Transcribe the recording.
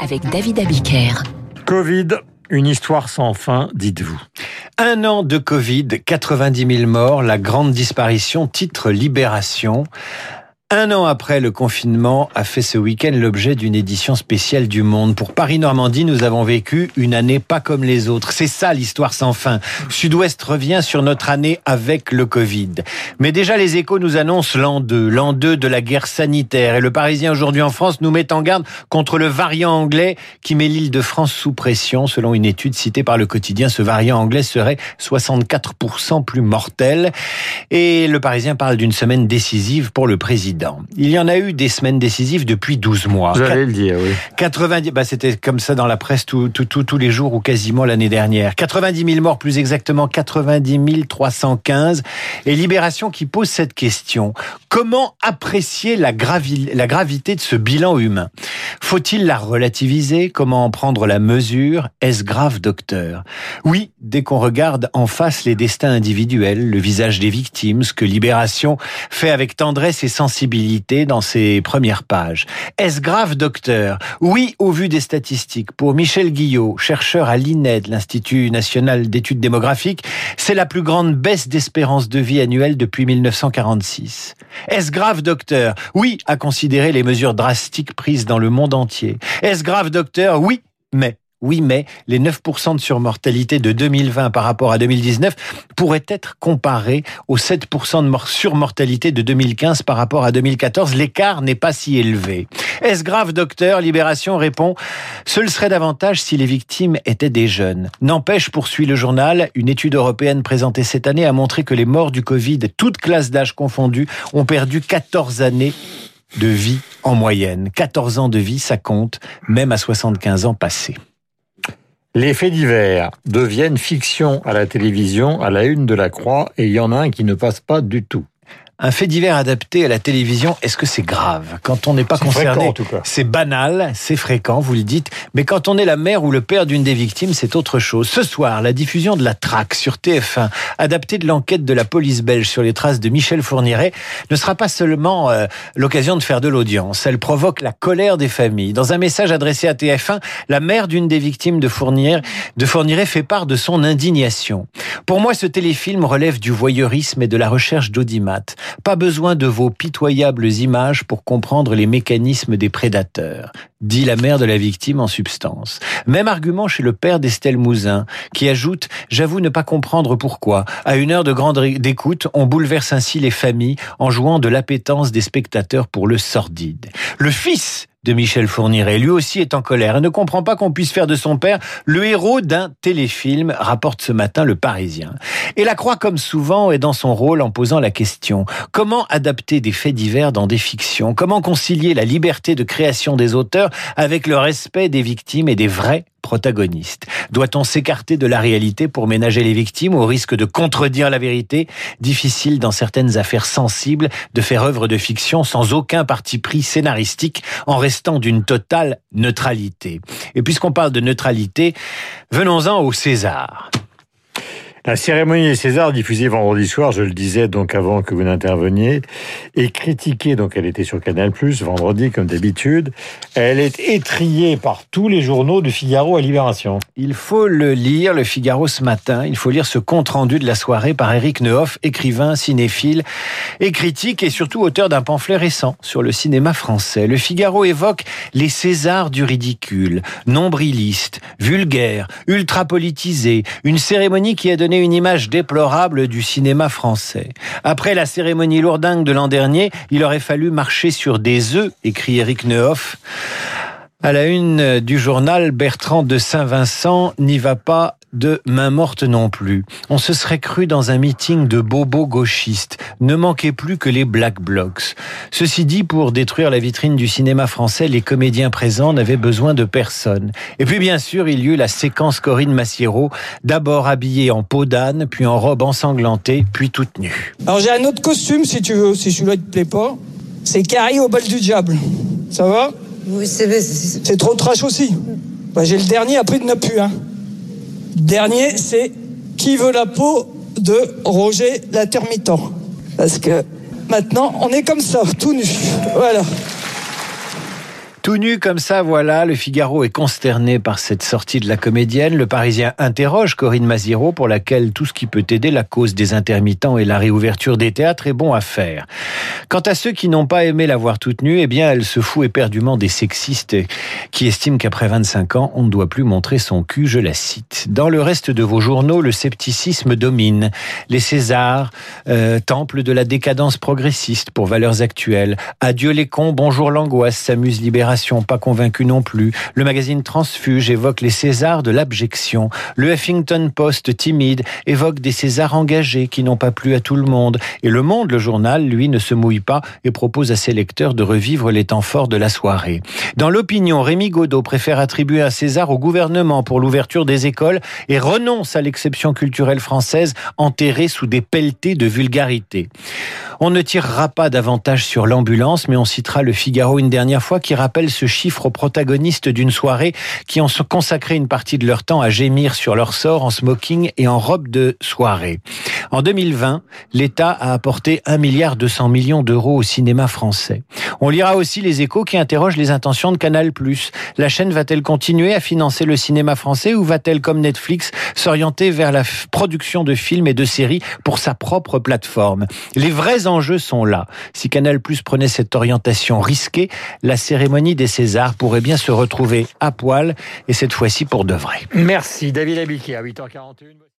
Avec David Abiker. Covid, une histoire sans fin, dites-vous. Un an de Covid, 90 000 morts, la grande disparition, titre Libération. Un an après le confinement a fait ce week-end l'objet d'une édition spéciale du Monde. Pour Paris-Normandie, nous avons vécu une année pas comme les autres. C'est ça l'histoire sans fin. Sud-Ouest revient sur notre année avec le Covid. Mais déjà les échos nous annoncent l'an 2, l'an 2 de la guerre sanitaire. Et le Parisien aujourd'hui en France nous met en garde contre le variant anglais qui met l'île de France sous pression. Selon une étude citée par le quotidien, ce variant anglais serait 64% plus mortel. Et le Parisien parle d'une semaine décisive pour le président. Il y en a eu des semaines décisives depuis 12 mois. Vous allez le dire, oui. 90, bah c'était comme ça dans la presse tous les jours ou quasiment l'année dernière. 90 000 morts, plus exactement 90 315. Et Libération qui pose cette question. Comment apprécier la, la gravité de ce bilan humain? Faut-il la relativiser? Comment en prendre la mesure? Est-ce grave, docteur? Oui, dès qu'on regarde en face les destins individuels, le visage des victimes, ce que Libération fait avec tendresse et sensibilité, dans ses premières pages. Est-ce grave, docteur? Oui, au vu des statistiques. Pour Michel Guillot, chercheur à l'INED, l'Institut national d'études démographiques, c'est la plus grande baisse d'espérance de vie annuelle depuis 1946. Est-ce grave, docteur? Oui, à considérer les mesures drastiques prises dans le monde entier. Est-ce grave, docteur? Oui, mais oui, mais les 9% de surmortalité de 2020 par rapport à 2019 pourraient être comparés aux 7% de surmortalité de 2015 par rapport à 2014. L'écart n'est pas si élevé. Est-ce grave, docteur? Libération répond, ce le serait davantage si les victimes étaient des jeunes. N'empêche, poursuit le journal, une étude européenne présentée cette année a montré que les morts du Covid, toutes classes d'âge confondues, ont perdu 14 années de vie en moyenne. 14 ans de vie, ça compte, même à 75 ans passés. Les faits divers deviennent fiction à la télévision, à la une de la Croix, et il y en a un qui ne passe pas du tout. Un fait divers adapté à la télévision, est-ce que c'est grave? Quand on n'est pas concerné, c'est banal, c'est fréquent, vous le dites, mais quand on est la mère ou le père d'une des victimes, c'est autre chose. Ce soir, la diffusion de la traque sur TF1, adaptée de l'enquête de la police belge sur les traces de Michel Fourniret, ne sera pas seulement euh, l'occasion de faire de l'audience, elle provoque la colère des familles. Dans un message adressé à TF1, la mère d'une des victimes de Fourniret, de Fourniret fait part de son indignation. Pour moi, ce téléfilm relève du voyeurisme et de la recherche d'audimat. Pas besoin de vos pitoyables images pour comprendre les mécanismes des prédateurs, dit la mère de la victime en substance. Même argument chez le père d'Estelle Mouzin, qui ajoute J'avoue ne pas comprendre pourquoi, à une heure de grande écoute, on bouleverse ainsi les familles en jouant de l'appétence des spectateurs pour le sordide. Le fils de Michel Fourniret. Lui aussi est en colère et ne comprend pas qu'on puisse faire de son père le héros d'un téléfilm, rapporte ce matin le Parisien. Et la Croix, comme souvent, est dans son rôle en posant la question comment adapter des faits divers dans des fictions? Comment concilier la liberté de création des auteurs avec le respect des victimes et des vrais protagoniste. Doit-on s'écarter de la réalité pour ménager les victimes au risque de contredire la vérité? Difficile dans certaines affaires sensibles de faire œuvre de fiction sans aucun parti pris scénaristique en restant d'une totale neutralité. Et puisqu'on parle de neutralité, venons-en au César. La cérémonie des Césars, diffusée vendredi soir, je le disais donc avant que vous n'interveniez, est critiquée, donc elle était sur Canal+, vendredi comme d'habitude. Elle est étriée par tous les journaux du Figaro à Libération. Il faut le lire, le Figaro ce matin, il faut lire ce compte-rendu de la soirée par Eric Nehoff, écrivain, cinéphile et critique et surtout auteur d'un pamphlet récent sur le cinéma français. Le Figaro évoque les Césars du ridicule, nombriliste, vulgaire, ultra-politisé, une cérémonie qui a donné une image déplorable du cinéma français. Après la cérémonie lourdingue de l'an dernier, il aurait fallu marcher sur des œufs, écrit Eric Nehoff. À la une du journal, Bertrand de Saint-Vincent n'y va pas de main morte non plus. On se serait cru dans un meeting de bobos gauchistes. Ne manquait plus que les Black Blocs. Ceci dit, pour détruire la vitrine du cinéma français, les comédiens présents n'avaient besoin de personne. Et puis bien sûr, il y eut la séquence Corinne Massiero, d'abord habillée en peau d'âne, puis en robe ensanglantée, puis toute nue. Alors j'ai un autre costume si tu veux, si celui-là te plaît pas. C'est Carrie au bal du diable. Ça va? Oui, c'est... trop trash aussi. Bah, j'ai le dernier, après il n'y en a plus. Hein. Dernier, c'est qui veut la peau de Roger l'intermittent Parce que maintenant, on est comme ça, tout nu. Voilà. Tout nu comme ça, voilà, le Figaro est consterné par cette sortie de la comédienne. Le Parisien interroge Corinne Maziro pour laquelle tout ce qui peut aider la cause des intermittents et la réouverture des théâtres est bon à faire. Quant à ceux qui n'ont pas aimé la voir toute nue, eh bien, elle se fout éperdument des sexistes qui estiment qu'après 25 ans, on ne doit plus montrer son cul, je la cite. Dans le reste de vos journaux, le scepticisme domine. Les Césars, euh, temple de la décadence progressiste pour valeurs actuelles. Adieu les cons, bonjour l'angoisse, s'amuse Libération pas convaincu non plus. Le magazine Transfuge évoque les Césars de l'abjection. Le Huffington Post, timide, évoque des Césars engagés qui n'ont pas plu à tout le monde. Et Le Monde, le journal, lui, ne se mouille pas et propose à ses lecteurs de revivre les temps forts de la soirée. Dans l'opinion, Rémi Godot préfère attribuer un César au gouvernement pour l'ouverture des écoles et renonce à l'exception culturelle française enterrée sous des pelletés de vulgarité. On ne tirera pas davantage sur l'ambulance, mais on citera le Figaro une dernière fois qui rappelle ce chiffre aux protagonistes d'une soirée qui ont consacré une partie de leur temps à gémir sur leur sort en smoking et en robe de soirée. En 2020, l'État a apporté 1 milliard 200 millions d'euros au cinéma français. On lira aussi les échos qui interrogent les intentions de Canal+. La chaîne va-t-elle continuer à financer le cinéma français ou va-t-elle, comme Netflix, s'orienter vers la production de films et de séries pour sa propre plateforme? Enjeux sont là. Si Canal+ prenait cette orientation risquée, la cérémonie des Césars pourrait bien se retrouver à poil et cette fois-ci pour de vrai. Merci David Abiquier à 8h41.